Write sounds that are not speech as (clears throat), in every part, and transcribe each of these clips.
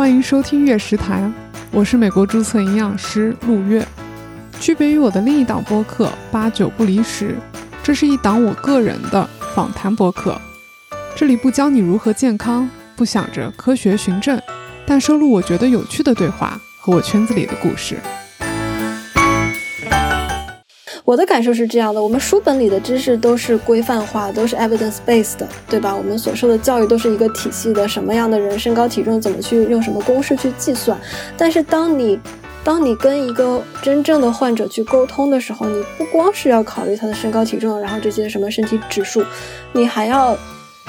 欢迎收听月食谈，我是美国注册营养师陆月。区别于我的另一档播客《八九不离十》，这是一档我个人的访谈播客。这里不教你如何健康，不想着科学循证，但收录我觉得有趣的对话和我圈子里的故事。我的感受是这样的：我们书本里的知识都是规范化，都是 evidence based 的，对吧？我们所受的教育都是一个体系的，什么样的人身高体重怎么去用什么公式去计算。但是当你当你跟一个真正的患者去沟通的时候，你不光是要考虑他的身高体重，然后这些什么身体指数，你还要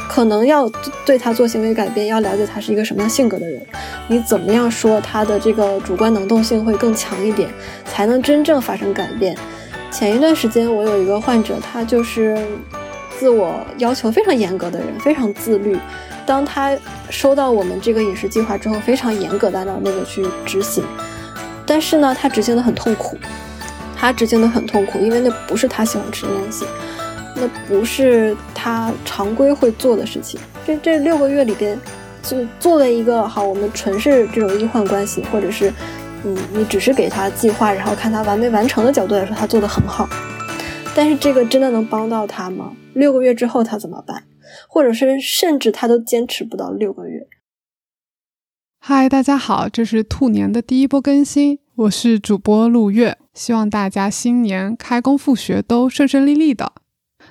可能要对他做行为改变，要了解他是一个什么样性格的人，你怎么样说他的这个主观能动性会更强一点，才能真正发生改变。前一段时间，我有一个患者，他就是自我要求非常严格的人，非常自律。当他收到我们这个饮食计划之后，非常严格的按照那个去执行。但是呢，他执行的很痛苦，他执行的很痛苦，因为那不是他喜欢吃的东西，那不是他常规会做的事情。这这六个月里边，就作为一个好，我们纯是这种医患关系，或者是。你，你只是给他计划，然后看他完没完成的角度来说，他做的很好。但是这个真的能帮到他吗？六个月之后他怎么办？或者是甚至他都坚持不到六个月？嗨，大家好，这是兔年的第一波更新，我是主播陆月，希望大家新年开工复学都顺顺利利的。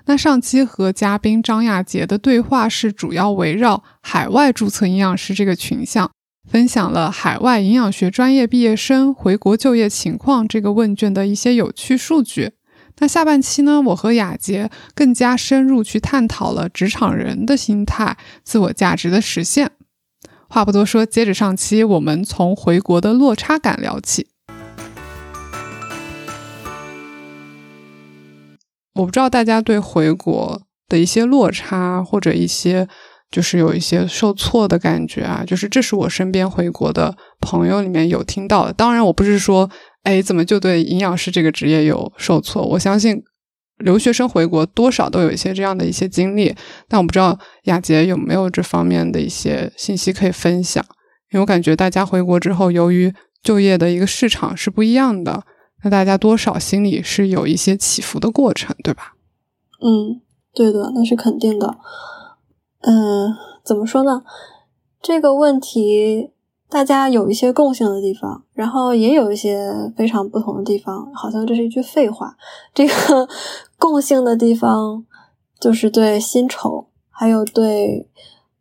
那上期和嘉宾张亚杰的对话是主要围绕海外注册营养师这个群像。分享了海外营养学专业毕业生回国就业情况这个问卷的一些有趣数据。那下半期呢，我和雅洁更加深入去探讨了职场人的心态、自我价值的实现。话不多说，接着上期，我们从回国的落差感聊起。我不知道大家对回国的一些落差或者一些。就是有一些受挫的感觉啊，就是这是我身边回国的朋友里面有听到的。当然，我不是说，哎，怎么就对营养师这个职业有受挫？我相信留学生回国多少都有一些这样的一些经历。但我不知道雅洁有没有这方面的一些信息可以分享，因为我感觉大家回国之后，由于就业的一个市场是不一样的，那大家多少心里是有一些起伏的过程，对吧？嗯，对的，那是肯定的。嗯，怎么说呢？这个问题大家有一些共性的地方，然后也有一些非常不同的地方。好像这是一句废话。这个 (laughs) 共性的地方就是对薪酬，还有对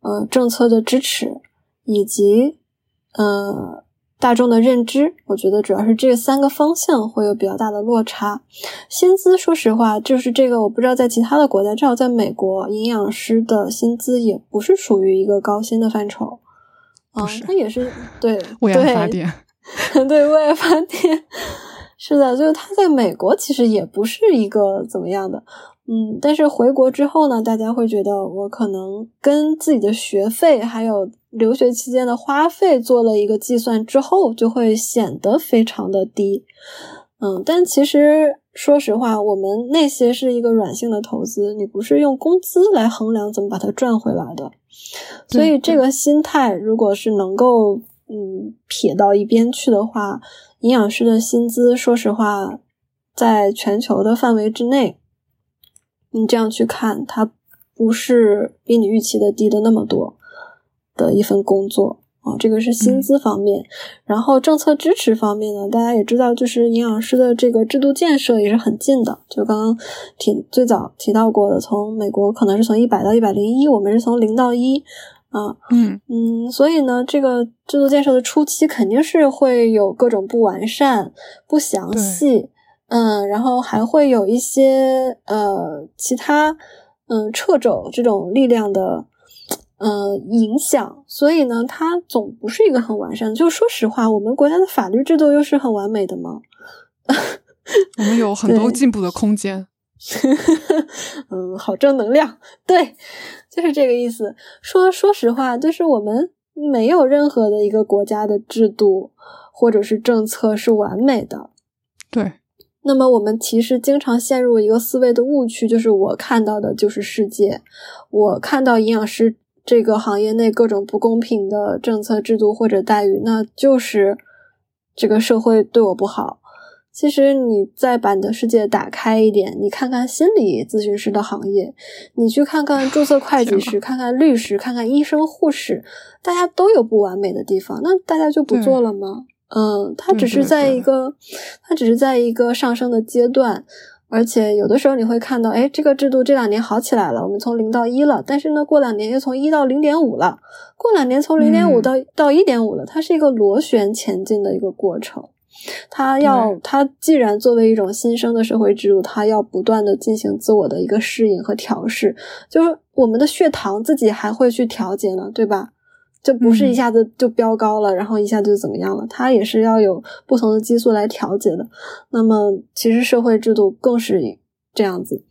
呃政策的支持，以及呃。大众的认知，我觉得主要是这三个方向会有比较大的落差。薪资，说实话，就是这个，我不知道在其他的国家，至少在美国，营养师的薪资也不是属于一个高薪的范畴。嗯，它也是 (laughs) 对 (laughs) 为爱发电，对为爱发电，是的，就是它在美国其实也不是一个怎么样的。嗯，但是回国之后呢，大家会觉得我可能跟自己的学费还有留学期间的花费做了一个计算之后，就会显得非常的低。嗯，但其实说实话，我们那些是一个软性的投资，你不是用工资来衡量怎么把它赚回来的。所以这个心态，如果是能够嗯撇到一边去的话，营养师的薪资，说实话，在全球的范围之内。你这样去看，它不是比你预期的低的那么多的一份工作啊，这个是薪资方面。然后政策支持方面呢，大家也知道，就是营养师的这个制度建设也是很近的。就刚刚提最早提到过的，从美国可能是从一百到一百零一，我们是从零到一啊，嗯嗯，所以呢，这个制度建设的初期肯定是会有各种不完善、不详细。嗯，然后还会有一些呃其他嗯掣肘这种力量的呃影响，所以呢，它总不是一个很完善的。就说实话，我们国家的法律制度又是很完美的吗？(laughs) 我们有很多进步的空间。(laughs) 嗯，好正能量，对，就是这个意思。说说实话，就是我们没有任何的一个国家的制度或者是政策是完美的。对。那么我们其实经常陷入一个思维的误区，就是我看到的就是世界，我看到营养师这个行业内各种不公平的政策制度或者待遇，那就是这个社会对我不好。其实你再把你的世界打开一点，你看看心理咨询师的行业，你去看看注册 (laughs) 会计师，看看律师，看看医生、护士，大家都有不完美的地方，那大家就不做了吗？嗯，它只是在一个，它只是在一个上升的阶段。而且有的时候你会看到，哎，这个制度这两年好起来了，我们从零到一了。但是呢，过两年又从一到零点五了，过两年从零点五到到一点五了。它是一个螺旋前进的一个过程。它要，它既然作为一种新生的社会制度，它要不断的进行自我的一个适应和调试。就是我们的血糖自己还会去调节呢，对吧？就不是一下子就飙高了，然后一下子就怎么样了？它也是要有不同的激素来调节的。那么，其实社会制度更是这样子。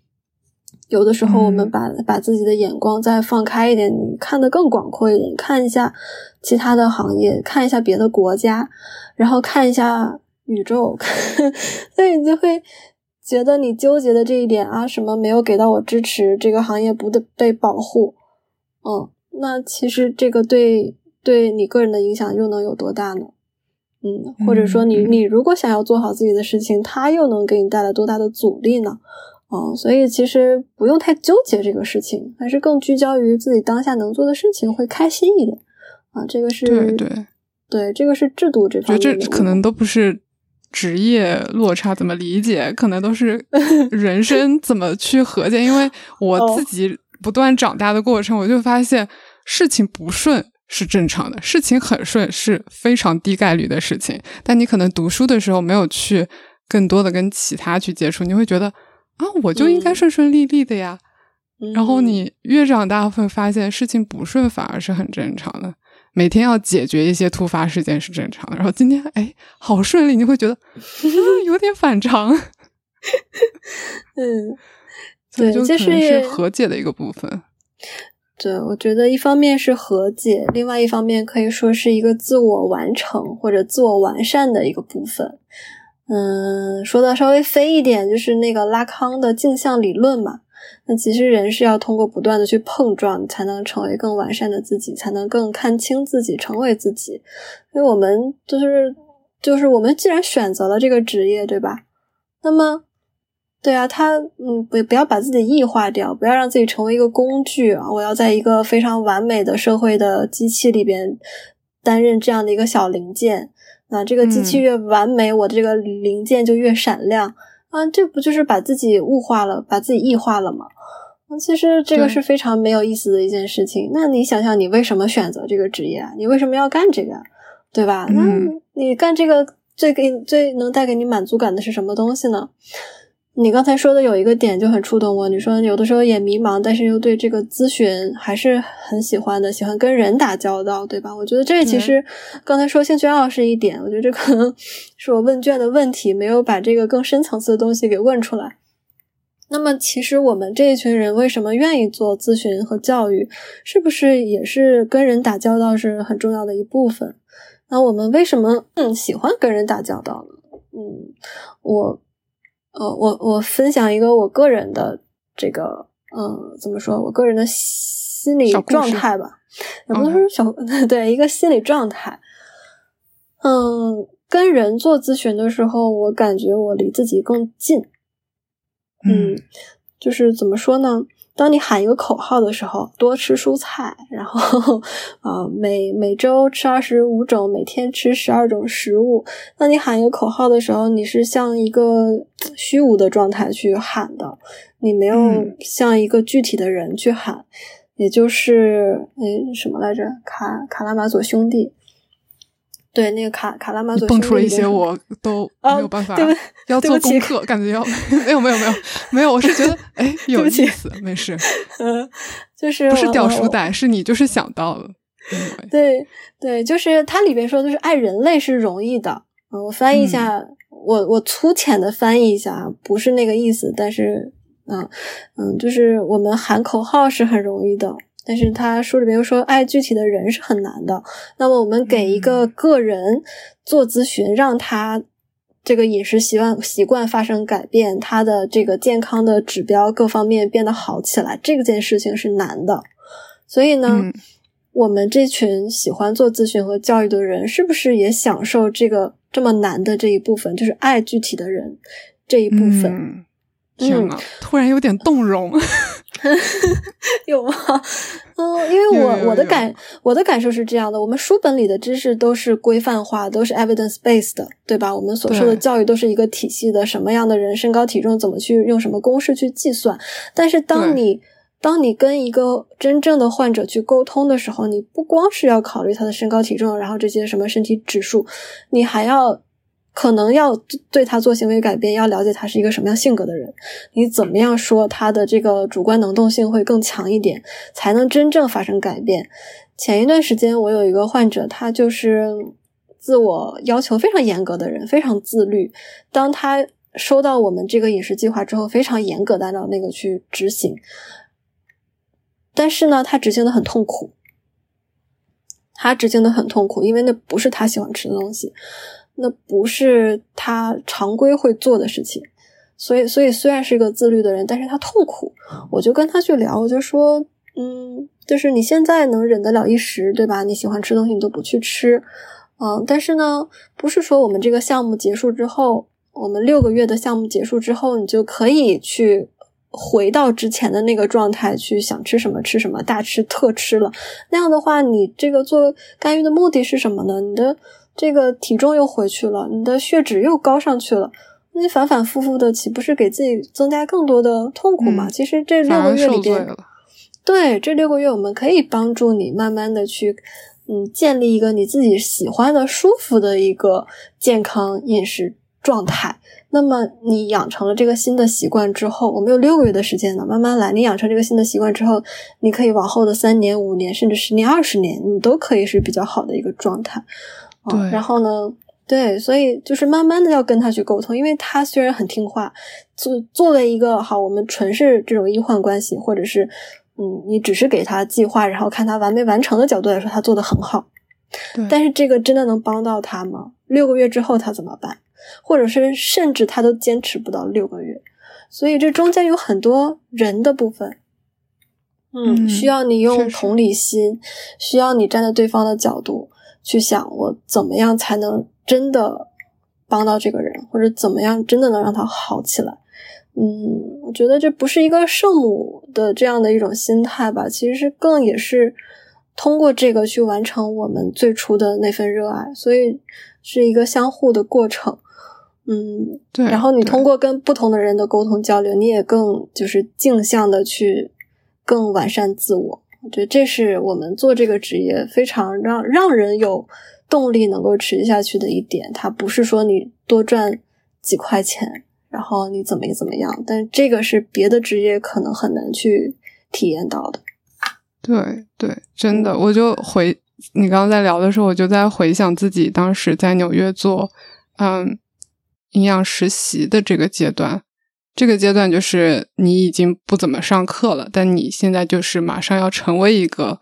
有的时候，我们把把自己的眼光再放开一点，你看得更广阔一点，看一下其他的行业，看一下别的国家，然后看一下宇宙，(laughs) 所以你就会觉得你纠结的这一点啊，什么没有给到我支持，这个行业不得被保护，嗯。那其实这个对对你个人的影响又能有多大呢？嗯，或者说你你如果想要做好自己的事情，它又能给你带来多大的阻力呢？哦，所以其实不用太纠结这个事情，还是更聚焦于自己当下能做的事情会开心一点啊。这个是对对对，这个是制度这方面。觉得这可能都不是职业落差怎么理解，可能都是 (laughs) 人生怎么去和解。因为我自己不断长大的过程，我就发现。事情不顺是正常的，事情很顺是非常低概率的事情。但你可能读书的时候没有去更多的跟其他去接触，你会觉得啊，我就应该顺顺利利的呀。然后你越长大会发现，事情不顺反而是很正常的。每天要解决一些突发事件是正常的。然后今天哎，好顺利，你会觉得有点反常。(laughs) 嗯，对，就是和解的一个部分。对，我觉得一方面是和解，另外一方面可以说是一个自我完成或者自我完善的一个部分。嗯，说的稍微飞一点，就是那个拉康的镜像理论嘛。那其实人是要通过不断的去碰撞，才能成为更完善的自己，才能更看清自己，成为自己。因为我们就是就是我们既然选择了这个职业，对吧？那么。对啊，他嗯，不不要把自己异化掉，不要让自己成为一个工具啊！我要在一个非常完美的社会的机器里边担任这样的一个小零件。那这个机器越完美，我这个零件就越闪亮啊！这不就是把自己物化了，把自己异化了吗？其实这个是非常没有意思的一件事情。那你想想，你为什么选择这个职业？你为什么要干这个？对吧？那你干这个最给最能带给你满足感的是什么东西呢？你刚才说的有一个点就很触动我，你说有的时候也迷茫，但是又对这个咨询还是很喜欢的，喜欢跟人打交道，对吧？我觉得这其实刚才说兴趣爱好是一点，我觉得这可能是我问卷的问题没有把这个更深层次的东西给问出来。那么，其实我们这一群人为什么愿意做咨询和教育，是不是也是跟人打交道是很重要的一部分？那我们为什么嗯喜欢跟人打交道呢？嗯，我。呃，我我分享一个我个人的这个，嗯，怎么说？我个人的心理状态吧，也不能说小，(laughs) 对，一个心理状态。嗯，跟人做咨询的时候，我感觉我离自己更近。嗯，就是怎么说呢？当你喊一个口号的时候，多吃蔬菜，然后啊，每每周吃二十五种，每天吃十二种食物。当你喊一个口号的时候，你是像一个虚无的状态去喊的，你没有像一个具体的人去喊，也就是哎什么来着？卡卡拉马佐兄弟。对，那个卡卡拉马佐蹦出了一些，我 (laughs) 都没有办法要做功课，(laughs) 感觉要没有没有没有没有，我是觉得哎 (laughs) 有意思，没事，嗯，就是不是掉书袋，是你就是想到了，对对，就是它里边说的是爱人类是容易的，嗯，我翻译一下，我我粗浅的翻译一下，不是那个意思，但是嗯嗯，就是我们喊口号是很容易的。但是他书里面又说，爱具体的人是很难的。那么我们给一个个人做咨询，让他这个饮食习惯习惯发生改变，他的这个健康的指标各方面变得好起来，这件事情是难的。所以呢，我们这群喜欢做咨询和教育的人，是不是也享受这个这么难的这一部分，就是爱具体的人这一部分？天呐，突然有点动容。(laughs) (laughs) 有吗？(laughs) 嗯，因为我我的感我的感受是这样的：我们书本里的知识都是规范化，都是 evidence based 的，对吧？我们所受的教育都是一个体系的，什么样的人身高体重怎么去用什么公式去计算。但是当你当你跟一个真正的患者去沟通的时候，你不光是要考虑他的身高体重，然后这些什么身体指数，你还要。可能要对他做行为改变，要了解他是一个什么样性格的人。你怎么样说他的这个主观能动性会更强一点，才能真正发生改变？前一段时间我有一个患者，他就是自我要求非常严格的人，非常自律。当他收到我们这个饮食计划之后，非常严格的按照那个去执行。但是呢，他执行的很痛苦，他执行的很痛苦，因为那不是他喜欢吃的东西。那不是他常规会做的事情，所以，所以虽然是一个自律的人，但是他痛苦。我就跟他去聊，我就说，嗯，就是你现在能忍得了一时，对吧？你喜欢吃东西，你都不去吃，嗯，但是呢，不是说我们这个项目结束之后，我们六个月的项目结束之后，你就可以去回到之前的那个状态，去想吃什么吃什么，大吃特吃了。那样的话，你这个做干预的目的是什么呢？你的。这个体重又回去了，你的血脂又高上去了，你反反复复的，岂不是给自己增加更多的痛苦吗？其实这六个月里边，对这六个月，我们可以帮助你慢慢的去，嗯，建立一个你自己喜欢的、舒服的一个健康饮食状态。那么你养成了这个新的习惯之后，我们有六个月的时间呢，慢慢来。你养成这个新的习惯之后，你可以往后的三年、五年，甚至十年、二十年，你都可以是比较好的一个状态。对，然后呢？对，所以就是慢慢的要跟他去沟通，因为他虽然很听话，作作为一个好，我们纯是这种医患关系，或者是嗯，你只是给他计划，然后看他完没完成的角度来说，他做的很好。对，但是这个真的能帮到他吗？六个月之后他怎么办？或者是甚至他都坚持不到六个月，所以这中间有很多人的部分，嗯，需要你用同理心，需要你站在对方的角度。去想我怎么样才能真的帮到这个人，或者怎么样真的能让他好起来？嗯，我觉得这不是一个圣母的这样的一种心态吧，其实是更也是通过这个去完成我们最初的那份热爱，所以是一个相互的过程。嗯，对。然后你通过跟不同的人的沟通交流，你也更就是镜像的去更完善自我。我觉得这是我们做这个职业非常让让人有动力能够持续下去的一点。它不是说你多赚几块钱，然后你怎么怎么样，但这个是别的职业可能很难去体验到的。对对，真的，我就回你刚刚在聊的时候，我就在回想自己当时在纽约做嗯营养实习的这个阶段。这个阶段就是你已经不怎么上课了，但你现在就是马上要成为一个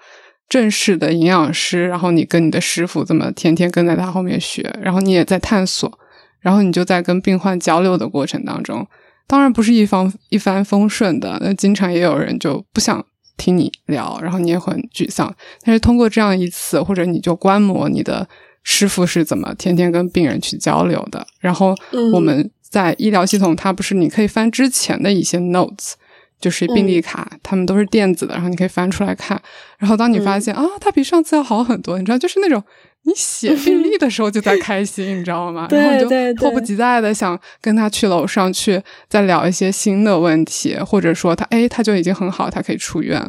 正式的营养师，然后你跟你的师傅这么天天跟在他后面学，然后你也在探索，然后你就在跟病患交流的过程当中，当然不是一方一帆风顺的，那经常也有人就不想听你聊，然后你也很沮丧。但是通过这样一次，或者你就观摩你的师傅是怎么天天跟病人去交流的，然后我们。在医疗系统，它不是你可以翻之前的一些 notes，就是病历卡，他们都是电子的，然后你可以翻出来看。然后当你发现啊，它比上次要好很多，你知道，就是那种你写病历的时候就在 (laughs) 开心，你知道吗？(laughs) 然后你就迫不及待的想跟他去楼上去再聊一些新的问题，或者说他哎他就已经很好，他可以出院。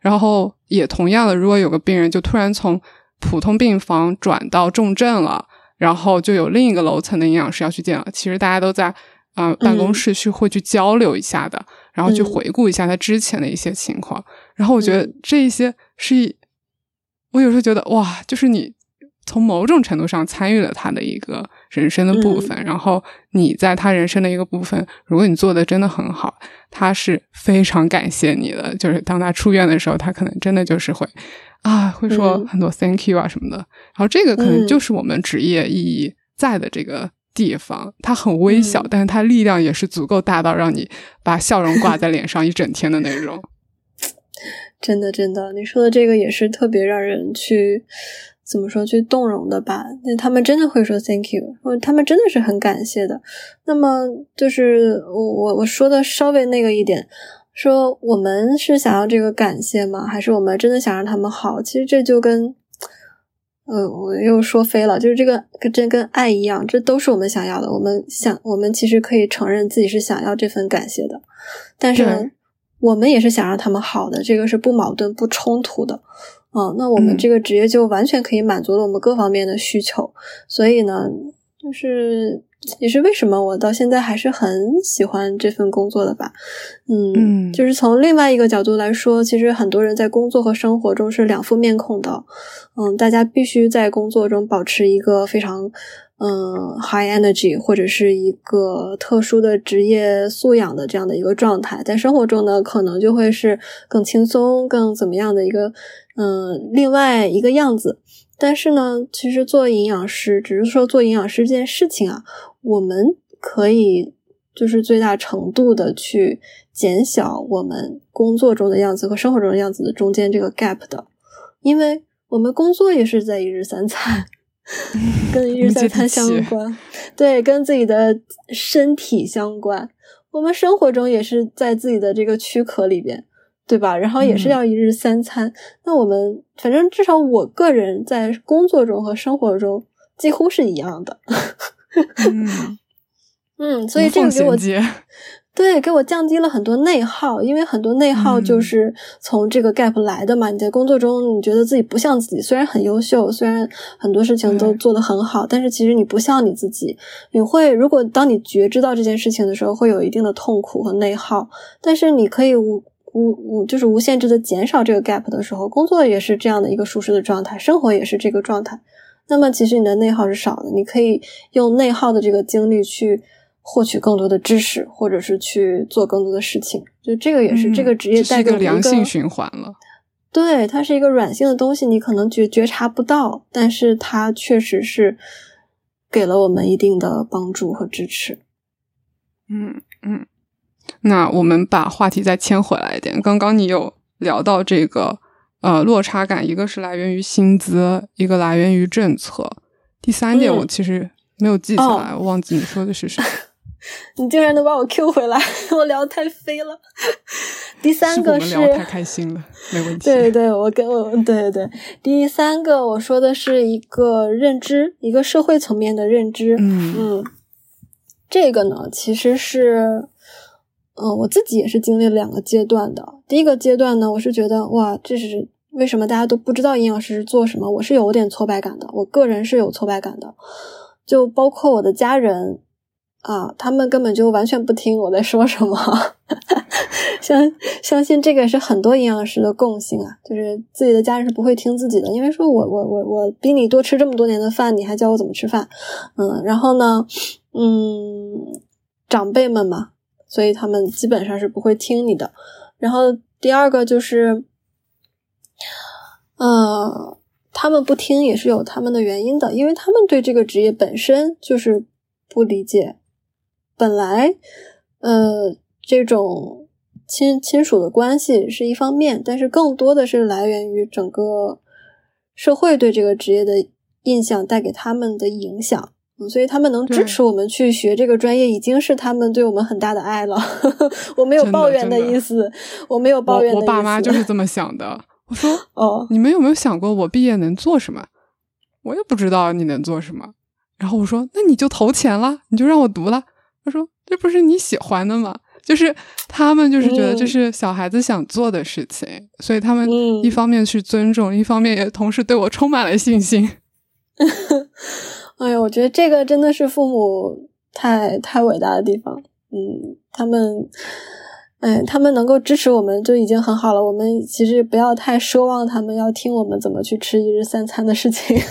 然后也同样的，如果有个病人就突然从普通病房转到重症了。然后就有另一个楼层的营养师要去见了。其实大家都在啊办公室去会去交流一下的，然后去回顾一下他之前的一些情况。然后我觉得这一些是，我有时候觉得哇，就是你从某种程度上参与了他的一个人生的部分。然后你在他人生的一个部分，如果你做的真的很好，他是非常感谢你的。就是当他出院的时候，他可能真的就是会。啊，会说很多 thank you 啊什么的，然后这个可能就是我们职业意义在的这个地方。它很微小，但是它力量也是足够大到让你把笑容挂在脸上一整天的那种。(laughs) 真的真的，你说的这个也是特别让人去怎么说去动容的吧？那他们真的会说 thank you，他们真的是很感谢的。那么就是我我我说的稍微那个一点，说我们是想要这个感谢吗？还是我们真的想让他们好？其实这就跟。呃，我又说飞了，就是这个跟真跟爱一样，这都是我们想要的。我们想，我们其实可以承认自己是想要这份感谢的，但是我们也是想让他们好的，这个是不矛盾、不冲突的。嗯，那我们这个职业就完全可以满足了我们各方面的需求。所以呢，就是也是为什么我到现在还是很喜欢这份工作的吧。嗯，就是从另外一个角度来说，其实很多人在工作和生活中是两副面孔的。嗯，大家必须在工作中保持一个非常嗯 high energy 或者是一个特殊的职业素养的这样的一个状态，在生活中呢，可能就会是更轻松、更怎么样的一个嗯另外一个样子。但是呢，其实做营养师，只是说做营养师这件事情啊，我们可以就是最大程度的去减小我们工作中的样子和生活中的样子的中间这个 gap 的，因为。我们工作也是在一日三餐，跟一日三餐相 (laughs) 关，对，跟自己的身体相关。我们生活中也是在自己的这个躯壳里边，对吧？然后也是要一日三餐。那我们反正至少我个人在工作中和生活中几乎是一样的。嗯嗯，所以这个给我。对，给我降低了很多内耗，因为很多内耗就是从这个 gap 来的嘛。你在工作中，你觉得自己不像自己，虽然很优秀，虽然很多事情都做得很好，但是其实你不像你自己。你会，如果当你觉知到这件事情的时候，会有一定的痛苦和内耗。但是你可以无无无，就是无限制的减少这个 gap 的时候，工作也是这样的一个舒适的状态，生活也是这个状态。那么其实你的内耗是少的，你可以用内耗的这个精力去。获取更多的知识，或者是去做更多的事情，就这个也是这个职业带给一个良性循环了。对，它是一个软性的东西，你可能觉觉察不到，但是它确实是给了我们一定的帮助和支持。嗯嗯，那我们把话题再牵回来一点。刚刚你有聊到这个呃落差感，一个是来源于薪资，一个来源于政策。第三点，我其实没有记下来，我忘记你说的是什么。(laughs) 你竟然能把我 Q 回来，我聊太飞了。第三个是聊太开心了，没问题。(laughs) 对对，我跟我对对对，第三个我说的是一个认知，一个社会层面的认知。嗯嗯，这个呢，其实是，嗯，我自己也是经历了两个阶段的。第一个阶段呢，我是觉得哇，这是为什么大家都不知道营养师是做什么？我是有点挫败感的，我个人是有挫败感的，就包括我的家人。啊，他们根本就完全不听我在说什么，(laughs) 相相信这个是很多营养师的共性啊，就是自己的家人是不会听自己的，因为说我我我我比你多吃这么多年的饭，你还教我怎么吃饭，嗯，然后呢，嗯，长辈们嘛，所以他们基本上是不会听你的。然后第二个就是，呃，他们不听也是有他们的原因的，因为他们对这个职业本身就是不理解。本来，呃，这种亲亲属的关系是一方面，但是更多的是来源于整个社会对这个职业的印象带给他们的影响，嗯，所以他们能支持我们去学这个专业，已经是他们对我们很大的爱了。(laughs) 我没有抱怨的意思，我没有抱怨的意思。我爸妈就是这么想的。我说，哦，你们有没有想过我毕业能做什么？我也不知道你能做什么。然后我说，那你就投钱了，你就让我读了。他说：“这不是你喜欢的吗？就是他们就是觉得这是小孩子想做的事情，所以他们一方面去尊重，一方面也同时对我充满了信心。(laughs) 哎呀，我觉得这个真的是父母太太伟大的地方。嗯，他们，哎，他们能够支持我们就已经很好了。我们其实不要太奢望他们要听我们怎么去吃一日三餐的事情。(laughs) ”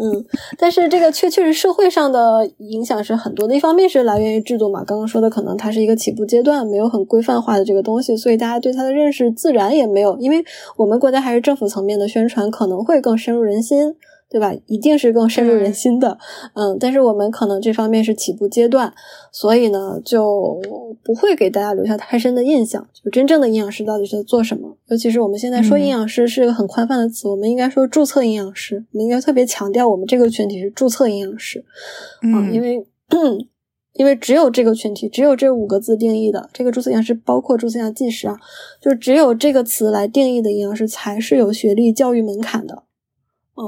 嗯，但是这个确确实社会上的影响是很多的。一方面是来源于制度嘛，刚刚说的可能它是一个起步阶段，没有很规范化的这个东西，所以大家对它的认识自然也没有。因为我们国家还是政府层面的宣传可能会更深入人心，对吧？一定是更深入人心的，嗯，但是我们可能这方面是起步阶段，所以呢，就不会给大家留下太深的印象。就真正的营养师到底是在做什么？尤其是我们现在说营养师是一个很宽泛的词，我们应该说注册营养师，我们应该特别强调我们这个群体是注册营养师，嗯，因为 (clears throat) 因为只有这个群体，只有这五个字定义的这个注册营养师，包括注册营养技师啊，就只有这个词来定义的营养师才是有学历教育门槛的。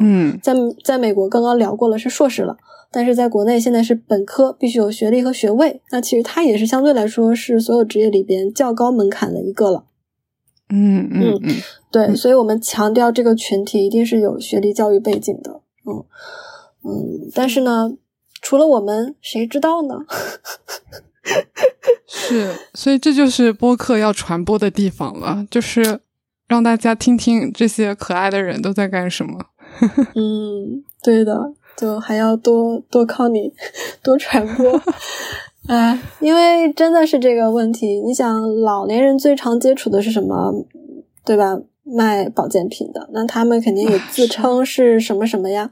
嗯，在在美国刚刚聊过了是硕士了，但是在国内现在是本科，必须有学历和学位。那其实它也是相对来说是所有职业里边较高门槛的一个了。嗯嗯嗯，对，所以我们强调这个群体一定是有学历教育背景的。嗯嗯，但是呢，除了我们，谁知道呢？(laughs) 是，所以这就是播客要传播的地方了，就是让大家听听这些可爱的人都在干什么。(laughs) 嗯，对的，就还要多多靠你多传播，(laughs) 哎，因为真的是这个问题。你想，老年人最常接触的是什么，对吧？卖保健品的，那他们肯定也自称是什么什么呀？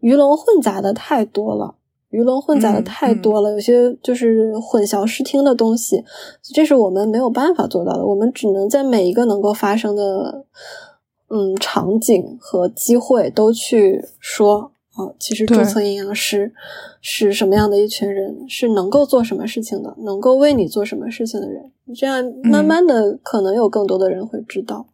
鱼龙混杂的太多了，鱼龙混杂的太多了，有些就是混淆视听的东西，这是我们没有办法做到的。我们只能在每一个能够发生的。嗯，场景和机会都去说啊，其实注册营养师是什么样的一群人，是能够做什么事情的，能够为你做什么事情的人，这样慢慢的可能有更多的人会知道。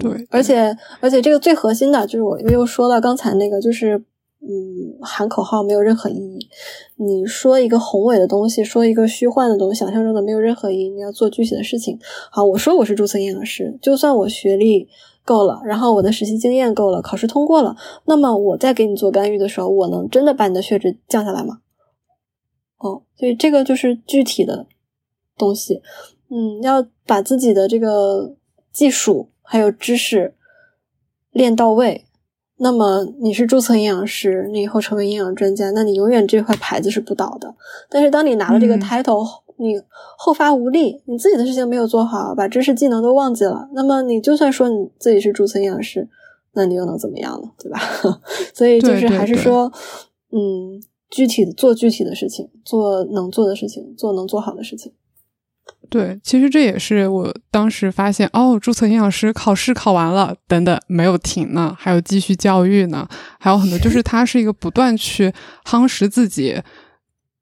对，而且而且这个最核心的就是我又说到刚才那个，就是嗯，喊口号没有任何意义。你说一个宏伟的东西，说一个虚幻的东西，想象中的没有任何意义。你要做具体的事情。好，我说我是注册营养师，就算我学历。够了，然后我的实习经验够了，考试通过了，那么我再给你做干预的时候，我能真的把你的血脂降下来吗？哦，所以这个就是具体的东西，嗯，要把自己的这个技术还有知识练到位。那么你是注册营养师，你以后成为营养专家，那你永远这块牌子是不倒的。但是当你拿了这个 title。你后发无力，你自己的事情没有做好，把知识技能都忘记了，那么你就算说你自己是注册营养师，那你又能怎么样呢？对吧？(laughs) 所以就是还是说，嗯，具体的做具体的事情，做能做的事情，做能做好的事情。对，其实这也是我当时发现，哦，注册营养师考试考完了，等等，没有停呢，还有继续教育呢，还有很多，就是它是一个不断去夯实自己。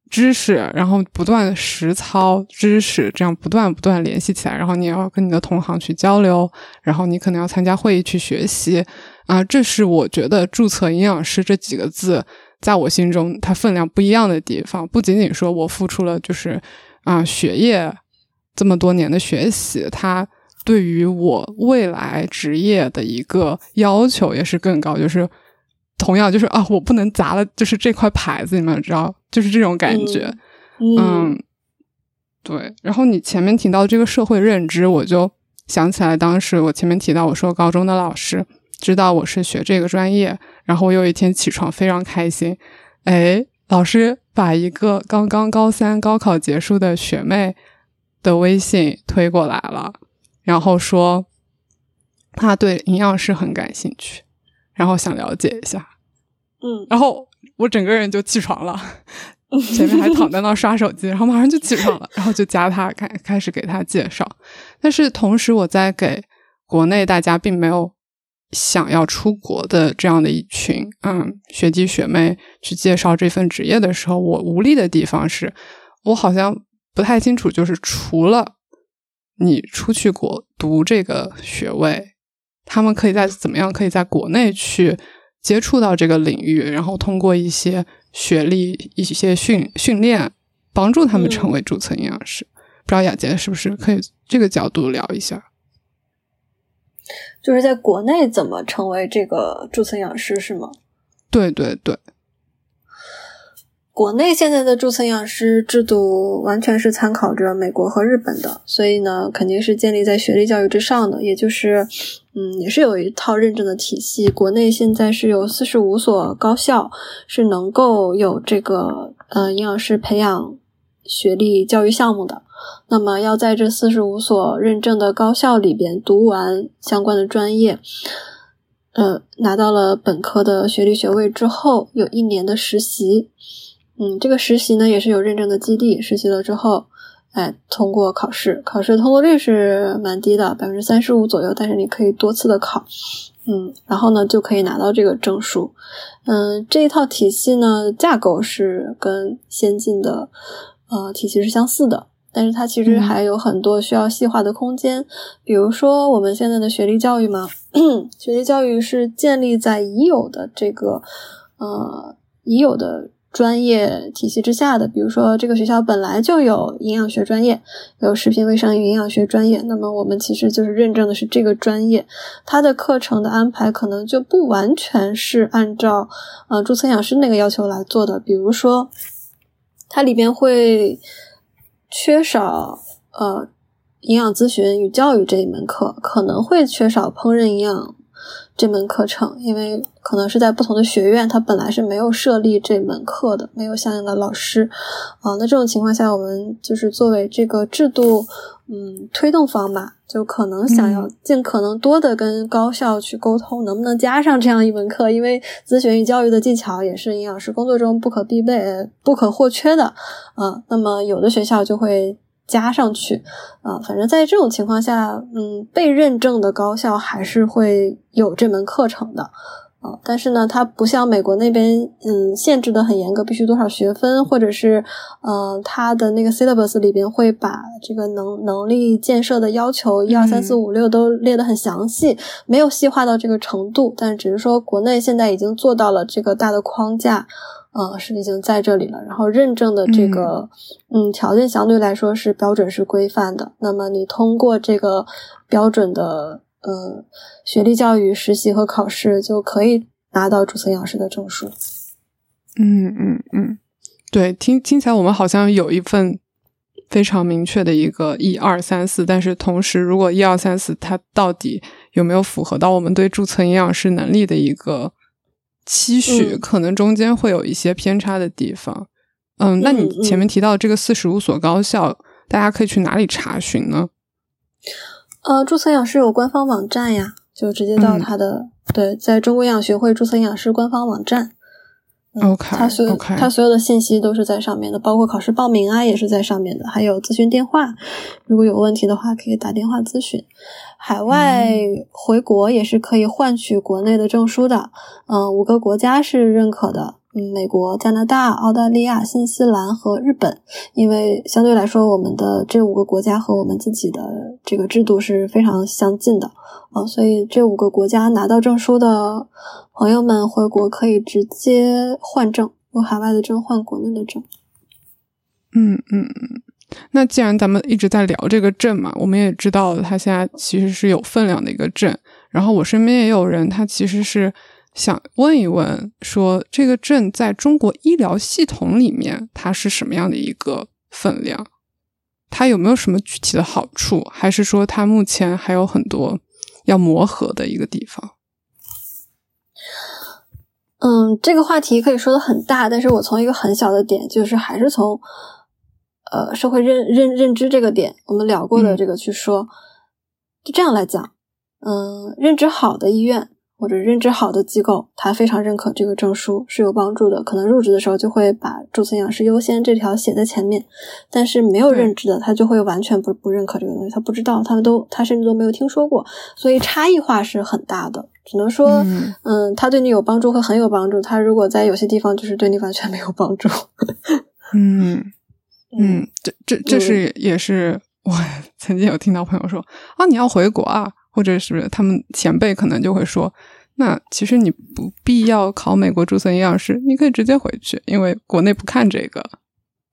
知识，然后不断实操知识，这样不断不断联系起来，然后你要跟你的同行去交流，然后你可能要参加会议去学习啊，这是我觉得注册营养师这几个字在我心中它分量不一样的地方，不仅仅说我付出了就是啊学业这么多年的学习，它对于我未来职业的一个要求也是更高，就是。同样就是啊，我不能砸了，就是这块牌子，你们知道，就是这种感觉。嗯，对。然后你前面提到这个社会认知，我就想起来，当时我前面提到，我说高中的老师知道我是学这个专业，然后我有一天起床非常开心，哎，老师把一个刚刚高三高考结束的学妹的微信推过来了，然后说他对营养师很感兴趣。然后想了解一下，嗯，然后我整个人就起床了，前面还躺在那刷手机，然后马上就起床了，然后就加他开开始给他介绍。但是同时我在给国内大家并没有想要出国的这样的一群嗯学弟学妹去介绍这份职业的时候，我无力的地方是我好像不太清楚，就是除了你出去国读这个学位。他们可以在怎么样？可以在国内去接触到这个领域，然后通过一些学历、一些训训练，帮助他们成为注册营养师。不知道雅洁是不是可以这个角度聊一下？就是在国内怎么成为这个注册营养师是吗？对对对。国内现在的注册营养师制度完全是参考着美国和日本的，所以呢，肯定是建立在学历教育之上的，也就是，嗯，也是有一套认证的体系。国内现在是有四十五所高校是能够有这个呃营养师培养学历教育项目的，那么要在这四十五所认证的高校里边读完相关的专业。呃，拿到了本科的学历学位之后，有一年的实习。嗯，这个实习呢也是有认证的基地，实习了之后，哎，通过考试，考试通过率是蛮低的，百分之三十五左右，但是你可以多次的考。嗯，然后呢就可以拿到这个证书。嗯，这一套体系呢架构是跟先进的呃体系是相似的。但是它其实还有很多需要细化的空间，比如说我们现在的学历教育嘛，(clears throat) 学历教育是建立在已有的这个呃已有的专业体系之下的，比如说这个学校本来就有营养学专业，有食品卫生与营养学专业，那么我们其实就是认证的是这个专业，它的课程的安排可能就不完全是按照呃注册营养师那个要求来做的，比如说它里边会。缺少呃营养咨询与教育这一门课，可能会缺少烹饪营养这门课程，因为可能是在不同的学院，它本来是没有设立这门课的，没有相应的老师啊。那这种情况下，我们就是作为这个制度嗯推动方吧，就可能想要尽可能多的跟高校去沟通，能不能加上这样一门课？因为咨询与教育的技巧也是营养师工作中不可必备、不可或缺的啊。那么有的学校就会。加上去，啊，反正在这种情况下，嗯，被认证的高校还是会有这门课程的，啊，但是呢，它不像美国那边，嗯，限制的很严格，必须多少学分，或者是，嗯，它的那个 syllabus 里边会把这个能能力建设的要求一二三四五六都列得很详细，没有细化到这个程度，但只是说国内现在已经做到了这个大的框架。呃，是已经在这里了。然后认证的这个，嗯，条件相对来说是标准是规范的。那么你通过这个标准的，呃，学历教育实习和考试，就可以拿到注册营养师的证书。嗯嗯嗯，对，听听起来我们好像有一份非常明确的一个一二三四，但是同时，如果一二三四它到底有没有符合到我们对注册营养师能力的一个？期许可能中间会有一些偏差的地方，嗯，那你前面提到这个四十五所高校，大家可以去哪里查询呢？呃，注册营养师有官方网站呀，就直接到他的对，在中国营养学会注册营养师官方网站。OK，他所有他所有的信息都是在上面的，包括考试报名啊，也是在上面的，还有咨询电话，如果有问题的话可以打电话咨询。海外回国也是可以换取国内的证书的，嗯，五个国家是认可的，嗯，美国、加拿大、澳大利亚、新西兰和日本，因为相对来说，我们的这五个国家和我们自己的这个制度是非常相近的，啊，所以这五个国家拿到证书的朋友们回国可以直接换证，用海外的证换国内的证。嗯嗯嗯。那既然咱们一直在聊这个证嘛，我们也知道它现在其实是有分量的一个证。然后我身边也有人，他其实是想问一问，说这个证在中国医疗系统里面它是什么样的一个分量？它有没有什么具体的好处？还是说它目前还有很多要磨合的一个地方？嗯，这个话题可以说的很大，但是我从一个很小的点，就是还是从。呃，社会认认认知这个点，我们聊过的这个去说，就这样来讲，嗯，认知好的医院或者认知好的机构，他非常认可这个证书是有帮助的，可能入职的时候就会把注册营养师优先这条写在前面。但是没有认知的，他就会完全不不认可这个东西，他不知道，他们都他甚至都没有听说过，所以差异化是很大的。只能说，嗯，他对你有帮助会很有帮助，他如果在有些地方就是对你完全没有帮助，(laughs) 嗯。嗯，这这这是也是我 (laughs) 曾经有听到朋友说啊，你要回国啊，或者是他们前辈可能就会说，那其实你不必要考美国注册营养师，你可以直接回去，因为国内不看这个。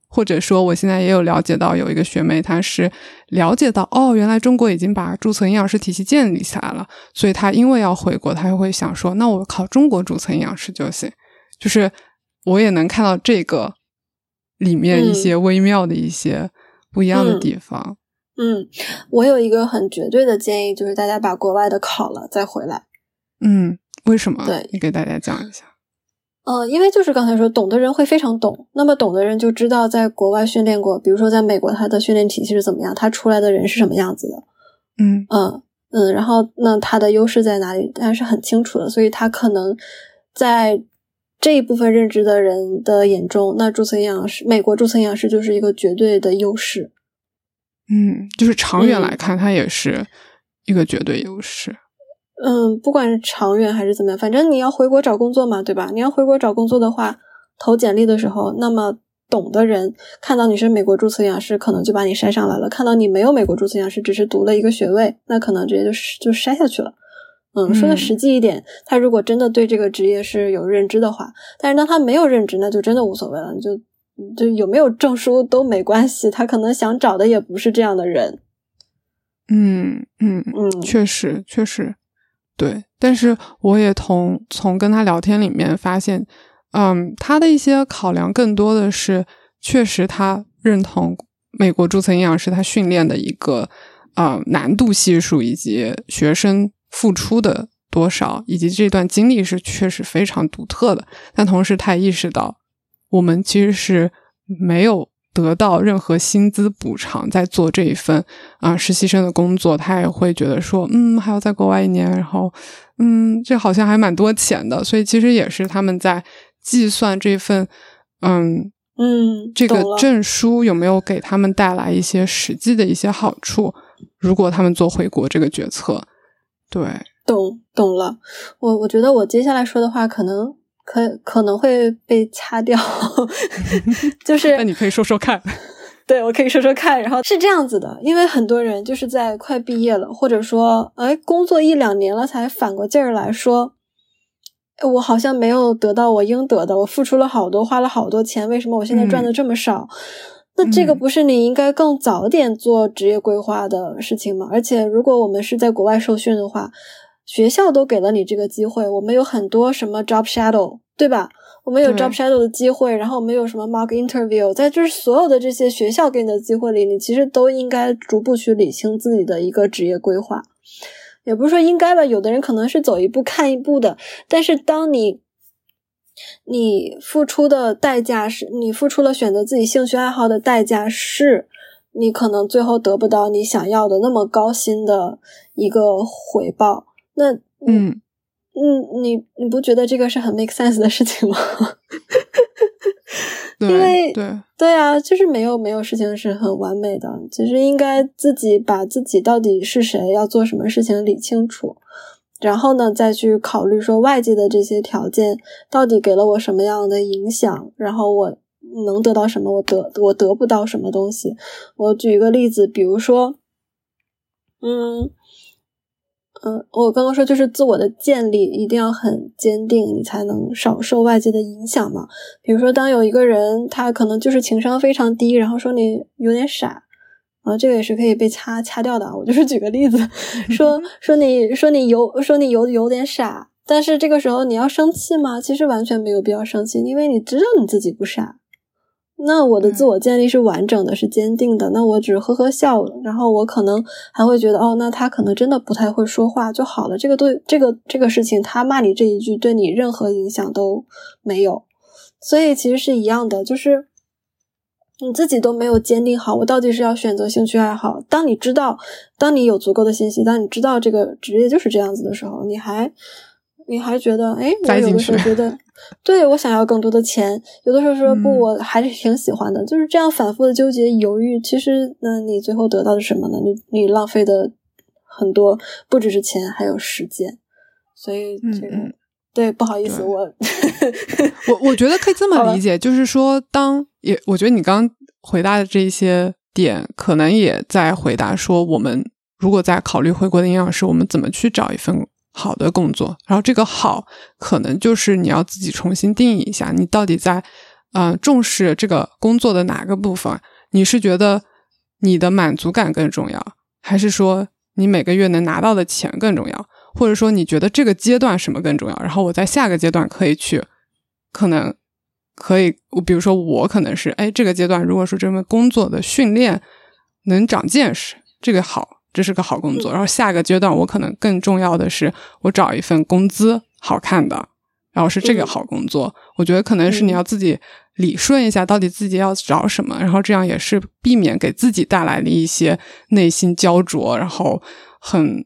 或者说，我现在也有了解到有一个学妹，她是了解到哦，原来中国已经把注册营养师体系建立起来了，所以她因为要回国，她就会想说，那我考中国注册营养师就行。就是我也能看到这个。里面一些微妙的一些不一样的地方。嗯，我有一个很绝对的建议，就是大家把国外的考了再回来。嗯，为什么？对你给大家讲一下。呃，因为就是刚才说，懂的人会非常懂。那么懂的人就知道，在国外训练过，比如说在美国，他的训练体系是怎么样，他出来的人是什么样子的。嗯嗯，嗯，然后那他的优势在哪里，他是很清楚的，所以他可能在这一部分认知的人的眼中，那注册营养师，美国注册营养师就是一个绝对的优势。嗯，就是长远来看，它也是一个绝对优势。嗯，不管是长远还是怎么样，反正你要回国找工作嘛，对吧？你要回国找工作的话，投简历的时候，那么懂的人看到你是美国注册营养师，可能就把你筛上来了；看到你没有美国注册营养师，只是读了一个学位，那可能直接就就筛下去了。嗯，说的实际一点，他如果真的对这个职业是有认知的话，但是当他没有认知，那就真的无所谓了，你就就有没有证书都没关系。他可能想找的也不是这样的人。嗯嗯嗯，确实确实。对，但是我也从从跟他聊天里面发现，嗯，他的一些考量更多的是，确实他认同美国注册营养师他训练的一个呃难度系数以及学生付出的多少，以及这段经历是确实非常独特的。但同时，他也意识到我们其实是没有。得到任何薪资补偿，在做这一份啊实习生的工作，他也会觉得说，嗯，还要在国外一年，然后，嗯，这好像还蛮多钱的，所以其实也是他们在计算这份，嗯嗯，这个证书有没有给他们带来一些实际的一些好处，如果他们做回国这个决策，对，懂懂了，我我觉得我接下来说的话可能。可可能会被掐掉，(laughs) 就是那你可以说说看，对我可以说说看。然后是这样子的，因为很多人就是在快毕业了，或者说哎工作一两年了，才反过劲儿来说，我好像没有得到我应得的，我付出了好多，花了好多钱，为什么我现在赚的这么少？那这个不是你应该更早点做职业规划的事情吗？而且如果我们是在国外受训的话。学校都给了你这个机会，我们有很多什么 job shadow，对吧？我们有 job shadow 的机会，然后我们有什么 mock interview，在就是所有的这些学校给你的机会里，你其实都应该逐步去理清自己的一个职业规划。也不是说应该吧，有的人可能是走一步看一步的，但是当你你付出的代价是你付出了选择自己兴趣爱好的代价，是你可能最后得不到你想要的那么高薪的一个回报。那嗯嗯，你你不觉得这个是很 make sense 的事情吗？(laughs) 因为对对啊，就是没有没有事情是很完美的。其实应该自己把自己到底是谁，要做什么事情理清楚，然后呢再去考虑说外界的这些条件到底给了我什么样的影响，然后我能得到什么，我得我得不到什么东西。我举一个例子，比如说，嗯。嗯，我刚刚说就是自我的建立一定要很坚定，你才能少受外界的影响嘛。比如说，当有一个人他可能就是情商非常低，然后说你有点傻啊，这个也是可以被掐掐掉的。我就是举个例子，(laughs) 说说你说你有说你有有点傻，但是这个时候你要生气吗？其实完全没有必要生气，因为你知道你自己不傻。那我的自我建立是完整的，是坚定的。那我只呵呵笑，然后我可能还会觉得，哦，那他可能真的不太会说话就好了。这个对这个这个事情，他骂你这一句对你任何影响都没有。所以其实是一样的，就是你自己都没有坚定好，我到底是要选择兴趣爱好。当你知道，当你有足够的信息，当你知道这个职业就是这样子的时候，你还你还觉得，哎，我有的时候觉得。对我想要更多的钱，有的时候说不，我还是挺喜欢的，就是这样反复的纠结犹豫。其实，那你最后得到的什么呢？你你浪费的很多，不只是钱，还有时间。所以这个对，不好意思，我 (laughs) 我我觉得可以这么理解，就是说，当也我觉得你刚回答的这些点，可能也在回答说，我们如果在考虑回国的营养师，我们怎么去找一份。好的工作，然后这个好可能就是你要自己重新定义一下，你到底在啊重视这个工作的哪个部分？你是觉得你的满足感更重要，还是说你每个月能拿到的钱更重要？或者说你觉得这个阶段什么更重要？然后我在下个阶段可以去，可能可以，比如说我可能是哎这个阶段如果说这份工作的训练能长见识，这个好。这是个好工作，然后下个阶段我可能更重要的是，我找一份工资好看的，然后是这个好工作。我觉得可能是你要自己理顺一下，到底自己要找什么，然后这样也是避免给自己带来的一些内心焦灼，然后很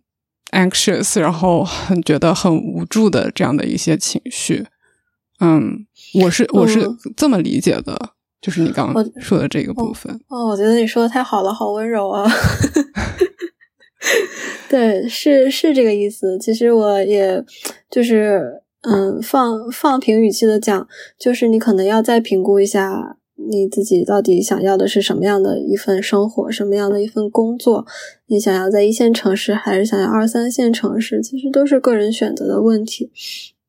anxious，然后很觉得很无助的这样的一些情绪。嗯，我是我是这么理解的，就是你刚刚说的这个部分。哦，我觉得你说的太好了，好温柔啊。(laughs) (laughs) 对，是是这个意思。其实我也就是，嗯，放放平语气的讲，就是你可能要再评估一下你自己到底想要的是什么样的一份生活，什么样的一份工作。你想要在一线城市，还是想要二三线城市，其实都是个人选择的问题。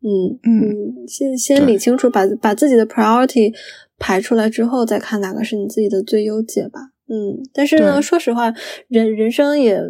嗯嗯，先先理清楚，把把自己的 priority 排出来之后，再看哪个是你自己的最优解吧。嗯，但是呢，说实话，人人生也。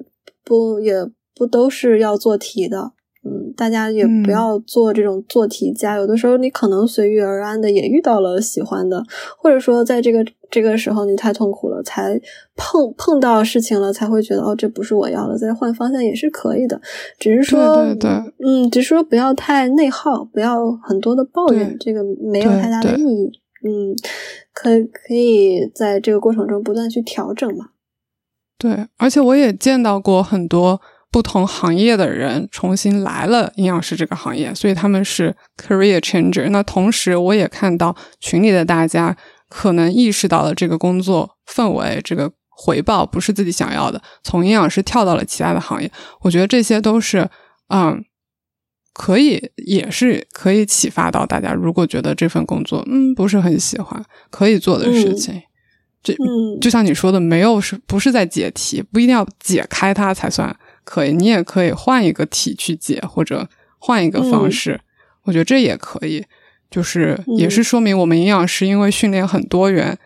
不也不都是要做题的，嗯，大家也不要做这种做题家。有的时候你可能随遇而安的也遇到了喜欢的，或者说在这个这个时候你太痛苦了，才碰碰到事情了，才会觉得哦，这不是我要的，再换方向也是可以的。只是说，对对，嗯，只是说不要太内耗，不要很多的抱怨，这个没有太大的意义。嗯，可可以在这个过程中不断去调整嘛。对，而且我也见到过很多不同行业的人重新来了营养师这个行业，所以他们是 career changer。那同时，我也看到群里的大家可能意识到了这个工作氛围、这个回报不是自己想要的，从营养师跳到了其他的行业。我觉得这些都是，嗯，可以也是可以启发到大家。如果觉得这份工作嗯不是很喜欢，可以做的事情。这就像你说的，没有是不是在解题，不一定要解开它才算可以，你也可以换一个题去解，或者换一个方式，我觉得这也可以，就是也是说明我们营养师因为训练很多元，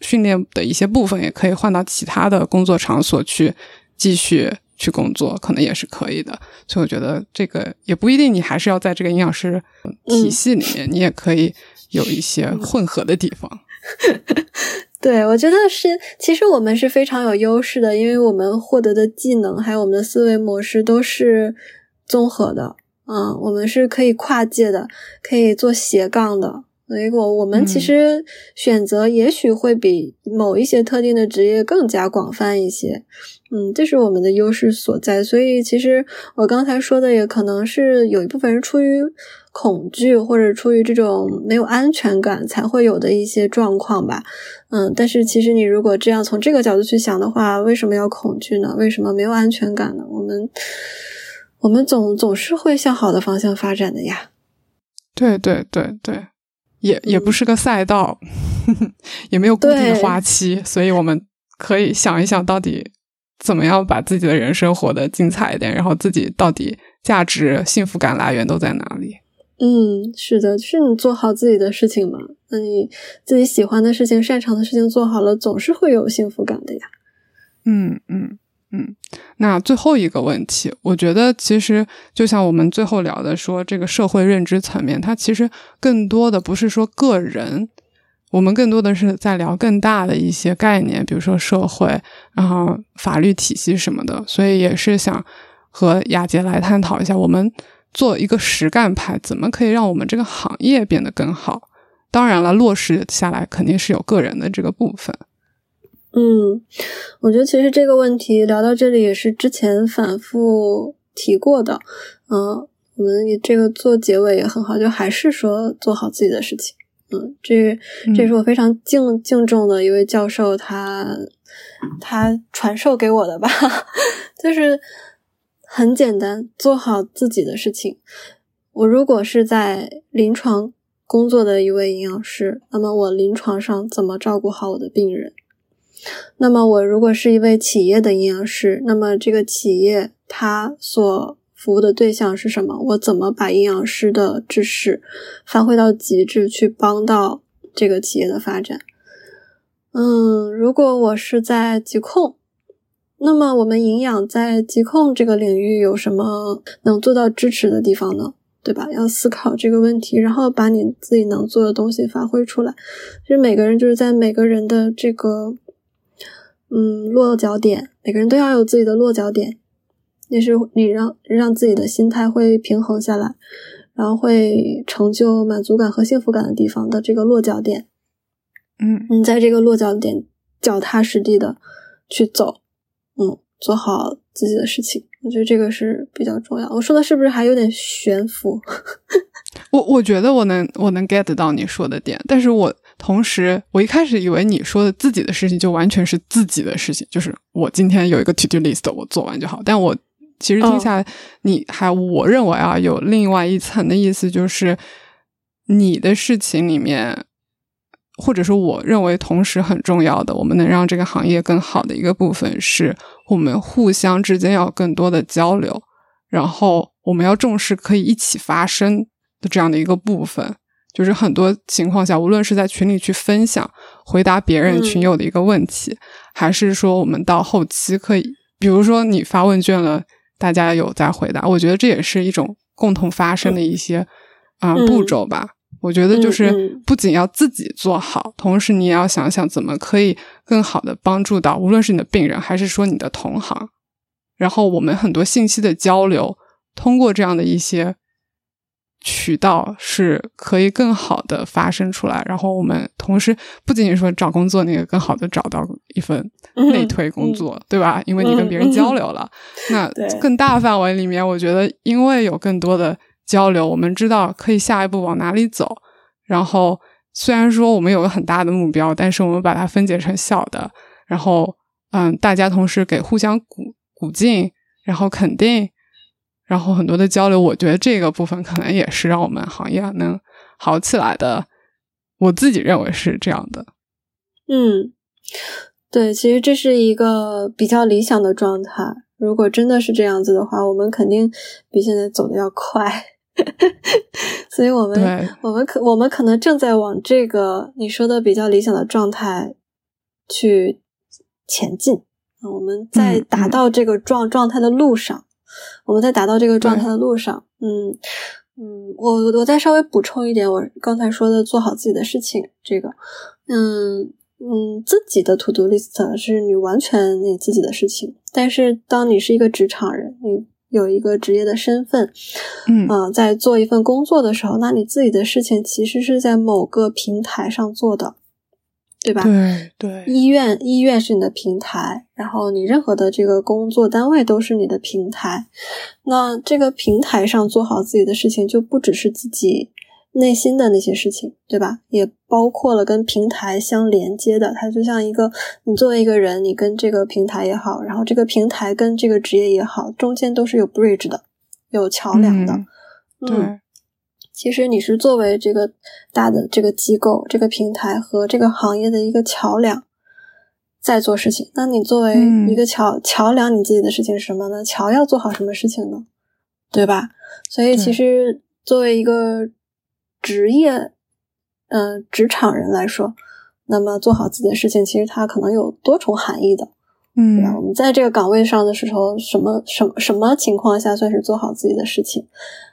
训练的一些部分也可以换到其他的工作场所去继续去工作，可能也是可以的。所以我觉得这个也不一定，你还是要在这个营养师体系里面，你也可以有一些混合的地方。(laughs) 对，我觉得是，其实我们是非常有优势的，因为我们获得的技能还有我们的思维模式都是综合的，嗯，我们是可以跨界的，可以做斜杠的，所以我我们其实选择也许会比某一些特定的职业更加广泛一些，嗯，这是我们的优势所在。所以其实我刚才说的也可能是有一部分人出于。恐惧或者出于这种没有安全感才会有的一些状况吧，嗯，但是其实你如果这样从这个角度去想的话，为什么要恐惧呢？为什么没有安全感呢？我们我们总总是会向好的方向发展的呀。对对对对，也也不是个赛道，(laughs) 也没有固定的花期，所以我们可以想一想到底怎么样把自己的人生活得精彩一点，然后自己到底价值、幸福感来源都在哪里。嗯，是的，是你做好自己的事情嘛？那你自己喜欢的事情、擅长的事情做好了，总是会有幸福感的呀。嗯嗯嗯。那最后一个问题，我觉得其实就像我们最后聊的，说这个社会认知层面，它其实更多的不是说个人，我们更多的是在聊更大的一些概念，比如说社会，然后法律体系什么的。所以也是想和雅洁来探讨一下我们。做一个实干派，怎么可以让我们这个行业变得更好？当然了，落实下来肯定是有个人的这个部分。嗯，我觉得其实这个问题聊到这里也是之前反复提过的。嗯，我们也这个做结尾也很好，就还是说做好自己的事情。嗯，这这是我非常敬敬重的一位教授，他他传授给我的吧，(laughs) 就是。很简单，做好自己的事情。我如果是在临床工作的一位营养师，那么我临床上怎么照顾好我的病人？那么我如果是一位企业的营养师，那么这个企业它所服务的对象是什么？我怎么把营养师的知识发挥到极致，去帮到这个企业的发展？嗯，如果我是在疾控。那么，我们营养在疾控这个领域有什么能做到支持的地方呢？对吧？要思考这个问题，然后把你自己能做的东西发挥出来。其实每个人就是在每个人的这个，嗯，落脚点，每个人都要有自己的落脚点，那是你让让自己的心态会平衡下来，然后会成就满足感和幸福感的地方的这个落脚点。嗯，你在这个落脚点脚踏实地的去走。嗯，做好自己的事情，我觉得这个是比较重要。我说的是不是还有点悬浮？(laughs) 我我觉得我能我能 get 到你说的点，但是我同时我一开始以为你说的自己的事情就完全是自己的事情，就是我今天有一个 to do list，我做完就好。但我其实听下来，你还我认为啊，有另外一层的意思，就是你的事情里面，或者说我认为同时很重要的，我们能让这个行业更好的一个部分，是我们互相之间要更多的交流，然后我们要重视可以一起发声。这样的一个部分，就是很多情况下，无论是在群里去分享、回答别人群友的一个问题，还是说我们到后期可以，比如说你发问卷了，大家有在回答，我觉得这也是一种共同发生的一些啊步骤吧。我觉得就是不仅要自己做好，同时你也要想想怎么可以更好的帮助到，无论是你的病人，还是说你的同行。然后我们很多信息的交流，通过这样的一些。渠道是可以更好的发生出来，然后我们同时不仅仅说找工作，那个更好的找到一份内推工作，对吧？因为你跟别人交流了，那更大范围里面，我觉得因为有更多的交流，我们知道可以下一步往哪里走。然后虽然说我们有个很大的目标，但是我们把它分解成小的，然后嗯，大家同时给互相鼓鼓劲，然后肯定。然后很多的交流，我觉得这个部分可能也是让我们行业能好起来的。我自己认为是这样的。嗯，对，其实这是一个比较理想的状态。如果真的是这样子的话，我们肯定比现在走的要快。(laughs) 所以，我们我们可我们可能正在往这个你说的比较理想的状态去前进。我们在达到这个状状态的路上。我们在达到这个状态的路上，嗯嗯，我我再稍微补充一点，我刚才说的做好自己的事情，这个，嗯嗯，自己的 to do list 是你完全你自己的事情，但是当你是一个职场人，你有一个职业的身份，嗯在做一份工作的时候，那你自己的事情其实是在某个平台上做的。对吧？对对，医院医院是你的平台，然后你任何的这个工作单位都是你的平台。那这个平台上做好自己的事情，就不只是自己内心的那些事情，对吧？也包括了跟平台相连接的。它就像一个，你作为一个人，你跟这个平台也好，然后这个平台跟这个职业也好，中间都是有 bridge 的，有桥梁的。嗯。其实你是作为这个大的这个机构、这个平台和这个行业的一个桥梁，在做事情。那你作为一个桥桥梁，你自己的事情是什么呢？桥要做好什么事情呢？对吧？所以其实作为一个职业，嗯，职场人来说，那么做好自己的事情，其实它可能有多重含义的。嗯，我们在这个岗位上的时候，什么什么什么情况下算是做好自己的事情？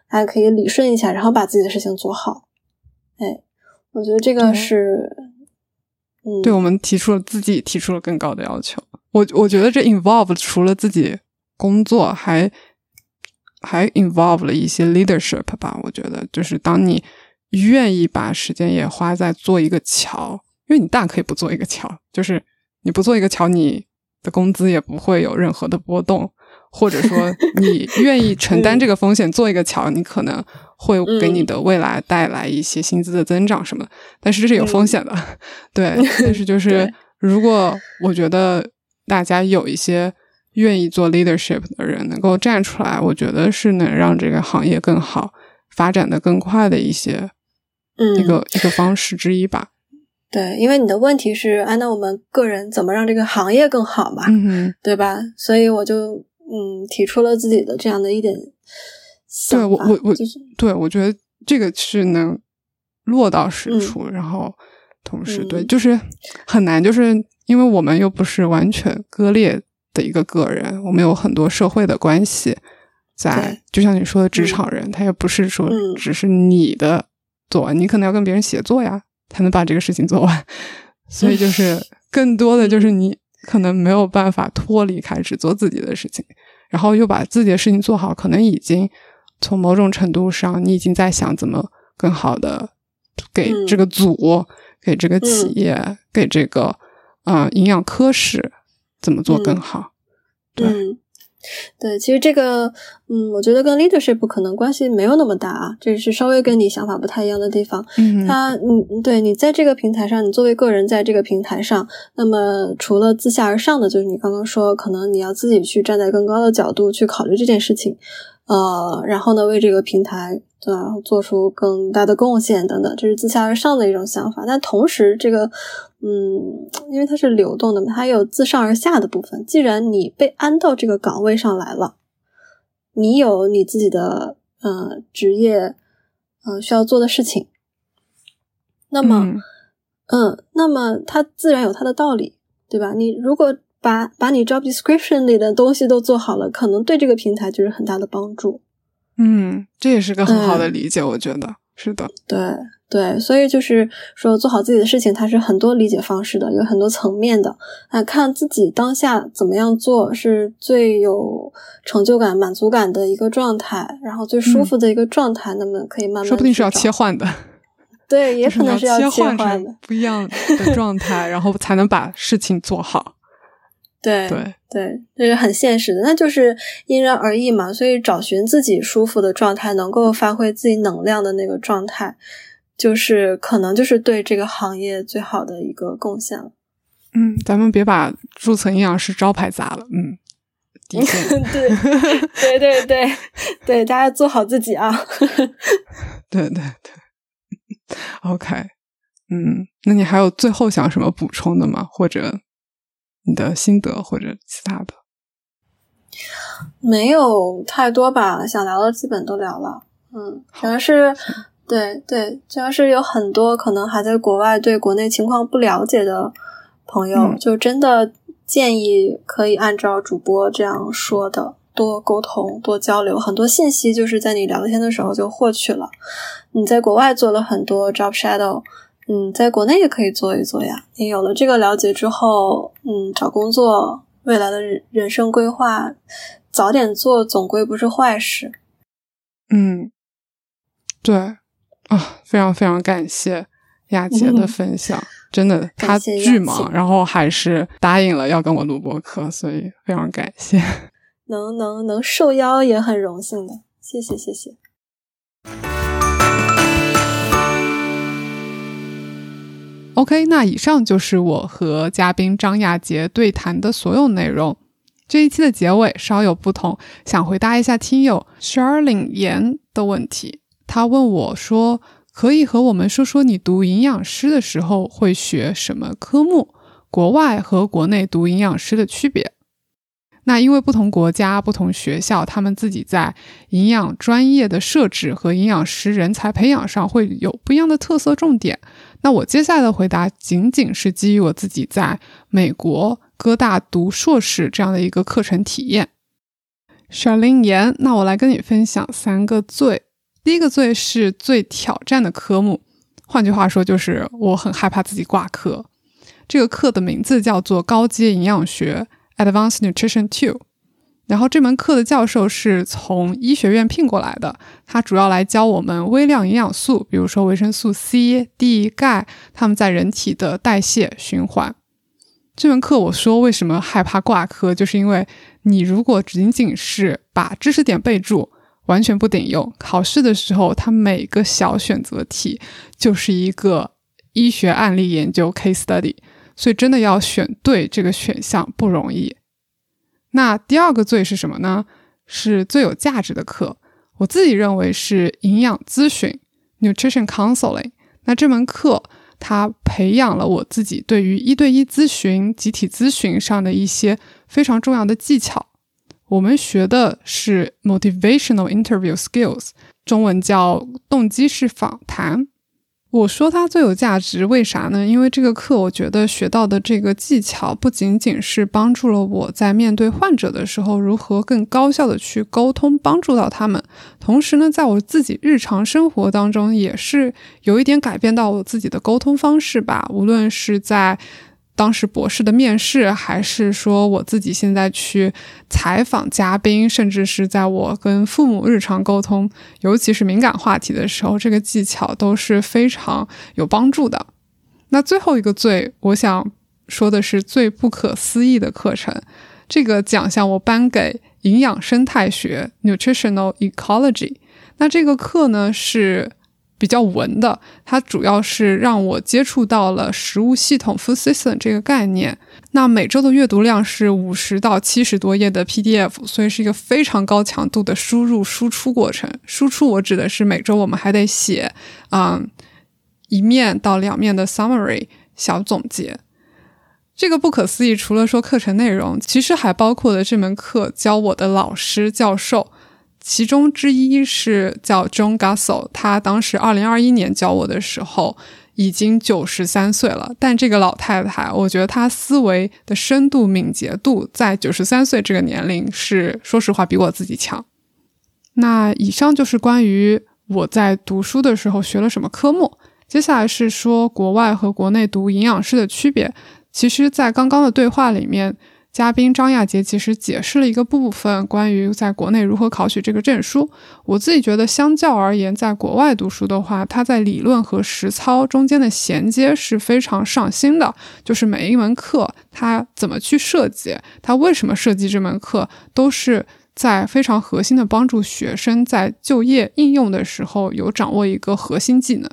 还可以理顺一下，然后把自己的事情做好。哎，我觉得这个是，嗯，对我们提出了自己提出了更高的要求。我我觉得这 involve 除了自己工作，还还 involve 了一些 leadership 吧。我觉得就是当你愿意把时间也花在做一个桥，因为你大可以不做一个桥，就是你不做一个桥，你的工资也不会有任何的波动。或者说，你愿意承担这个风险做一个桥，你可能会给你的未来带来一些薪资的增长什么的。但是这是有风险的，(laughs) 对。但是就是，如果我觉得大家有一些愿意做 leadership 的人能够站出来，我觉得是能让这个行业更好发展的更快的一些，一个一个方式之一吧。对，因为你的问题是，哎，那我们个人怎么让这个行业更好嘛？嗯对吧？所以我就。嗯，提出了自己的这样的一点，对我我我，对我觉得这个是能落到实处，然后同时对，就是很难，就是因为我们又不是完全割裂的一个个人，我们有很多社会的关系在，就像你说的职场人，他也不是说只是你的做完，你可能要跟别人协作呀，才能把这个事情做完，所以就是更多的就是你。可能没有办法脱离开只做自己的事情，然后又把自己的事情做好，可能已经从某种程度上，你已经在想怎么更好的给这个组、给这个企业、给这个啊营养科室怎么做更好。对，对，其实这个，嗯，我觉得跟 leadership 可能关系没有那么大啊，这是稍微跟你想法不太一样的地方。嗯，他，嗯，对你在这个平台上，你作为个人在这个平台上，那么除了自下而上的，就是你刚刚说，可能你要自己去站在更高的角度去考虑这件事情，呃，然后呢，为这个平台。对吧？做出更大的贡献等等，这是自下而上的一种想法。但同时，这个，嗯，因为它是流动的嘛，它有自上而下的部分。既然你被安到这个岗位上来了，你有你自己的呃职业，呃，需要做的事情，那么，嗯，那么它自然有它的道理，对吧？你如果把把你 job description 里的东西都做好了，可能对这个平台就是很大的帮助。嗯，这也是个很好的理解，我觉得是的。对对，所以就是说，做好自己的事情，它是很多理解方式的，有很多层面的。啊，看自己当下怎么样做是最有成就感、满足感的一个状态，然后最舒服的一个状态，那么可以慢慢。说不定是要切换的。对，(laughs) 也可能是要切换的不一样的状态，然后才能把事情做好。(laughs) 对对对，这是很现实的，那就是因人而异嘛。所以找寻自己舒服的状态，能够发挥自己能量的那个状态，就是可能就是对这个行业最好的一个贡献了。嗯，咱们别把注册营养师招牌砸了。嗯，(laughs) 对对对对对，大家做好自己啊。(laughs) 对对对，OK。嗯，那你还有最后想什么补充的吗？或者？你的心得或者其他的，没有太多吧，想聊的基本都聊了。嗯，主要是对对，主要是有很多可能还在国外对国内情况不了解的朋友，就真的建议可以按照主播这样说的，多沟通、多交流，很多信息就是在你聊天的时候就获取了。你在国外做了很多 job shadow。嗯，在国内也可以做一做呀。你有了这个了解之后，嗯，找工作、未来的人人生规划，早点做总归不是坏事。嗯，对啊，非常非常感谢亚杰的分享，真的 (laughs) 他巨忙，然后还是答应了要跟我录播课，所以非常感谢。(laughs) 能能能受邀也很荣幸的，谢谢谢谢。OK，那以上就是我和嘉宾张亚杰对谈的所有内容。这一期的结尾稍有不同，想回答一下听友 Charlene 言的问题。他问我说：“可以和我们说说你读营养师的时候会学什么科目？国外和国内读营养师的区别？”那因为不同国家、不同学校，他们自己在营养专业的设置和营养师人才培养上会有不一样的特色重点。那我接下来的回答仅仅是基于我自己在美国哥大读硕士这样的一个课程体验。小林言，那我来跟你分享三个最。第一个最是最挑战的科目，换句话说就是我很害怕自己挂科。这个课的名字叫做高阶营养学 （Advanced Nutrition Two）。然后这门课的教授是从医学院聘过来的，他主要来教我们微量营养素，比如说维生素 C、D、钙，他们在人体的代谢循环。这门课我说为什么害怕挂科，就是因为你如果仅仅是把知识点备注，完全不顶用，考试的时候，它每个小选择题就是一个医学案例研究 case study，所以真的要选对这个选项不容易。那第二个最是什么呢？是最有价值的课，我自己认为是营养咨询 （nutrition counseling）。那这门课它培养了我自己对于一对一咨询、集体咨询上的一些非常重要的技巧。我们学的是 motivational interview skills，中文叫动机式访谈。我说它最有价值，为啥呢？因为这个课，我觉得学到的这个技巧，不仅仅是帮助了我在面对患者的时候，如何更高效的去沟通，帮助到他们，同时呢，在我自己日常生活当中，也是有一点改变到我自己的沟通方式吧。无论是在当时博士的面试，还是说我自己现在去采访嘉宾，甚至是在我跟父母日常沟通，尤其是敏感话题的时候，这个技巧都是非常有帮助的。那最后一个最，我想说的是最不可思议的课程，这个奖项我颁给营养生态学 （Nutritional Ecology）。那这个课呢是比较文的，它主要是让我接触到了食物系统 （food system） 这个概念。那每周的阅读量是五十到七十多页的 PDF，所以是一个非常高强度的输入输出过程。输出我指的是每周我们还得写，嗯，一面到两面的 summary 小总结。这个不可思议，除了说课程内容，其实还包括了这门课教我的老师教授，其中之一是叫 John Gassel，他当时二零二一年教我的时候。已经九十三岁了，但这个老太太，我觉得她思维的深度、敏捷度，在九十三岁这个年龄是，说实话比我自己强。那以上就是关于我在读书的时候学了什么科目，接下来是说国外和国内读营养师的区别。其实，在刚刚的对话里面。嘉宾张亚杰其实解释了一个部分关于在国内如何考取这个证书。我自己觉得，相较而言，在国外读书的话，它在理论和实操中间的衔接是非常上心的。就是每一门课，它怎么去设计，它为什么设计这门课，都是在非常核心的帮助学生在就业应用的时候有掌握一个核心技能。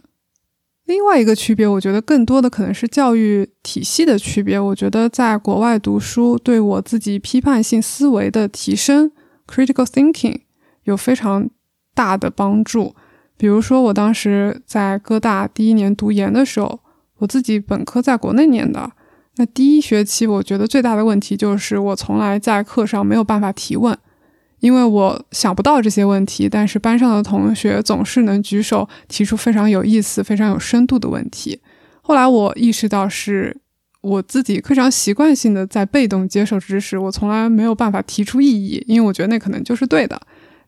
另外一个区别，我觉得更多的可能是教育体系的区别。我觉得在国外读书对我自己批判性思维的提升 （critical thinking） 有非常大的帮助。比如说，我当时在哥大第一年读研的时候，我自己本科在国内念的，那第一学期我觉得最大的问题就是我从来在课上没有办法提问。因为我想不到这些问题，但是班上的同学总是能举手提出非常有意思、非常有深度的问题。后来我意识到，是我自己非常习惯性的在被动接受知识，我从来没有办法提出异议，因为我觉得那可能就是对的。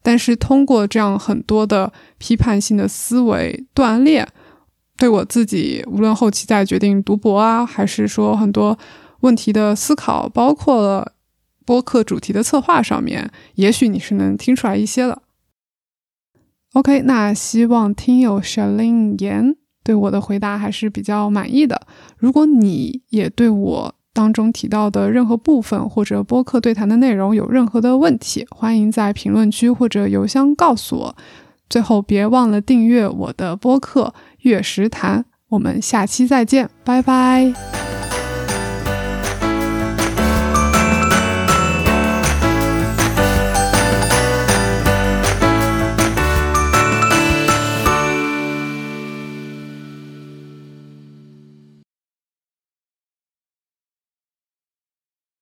但是通过这样很多的批判性的思维锻炼，对我自己无论后期在决定读博啊，还是说很多问题的思考，包括了。播客主题的策划上面，也许你是能听出来一些的。OK，那希望听友 Shalin 言对我的回答还是比较满意的。如果你也对我当中提到的任何部分或者播客对谈的内容有任何的问题，欢迎在评论区或者邮箱告诉我。最后，别忘了订阅我的播客《月食谈》。我们下期再见，拜拜。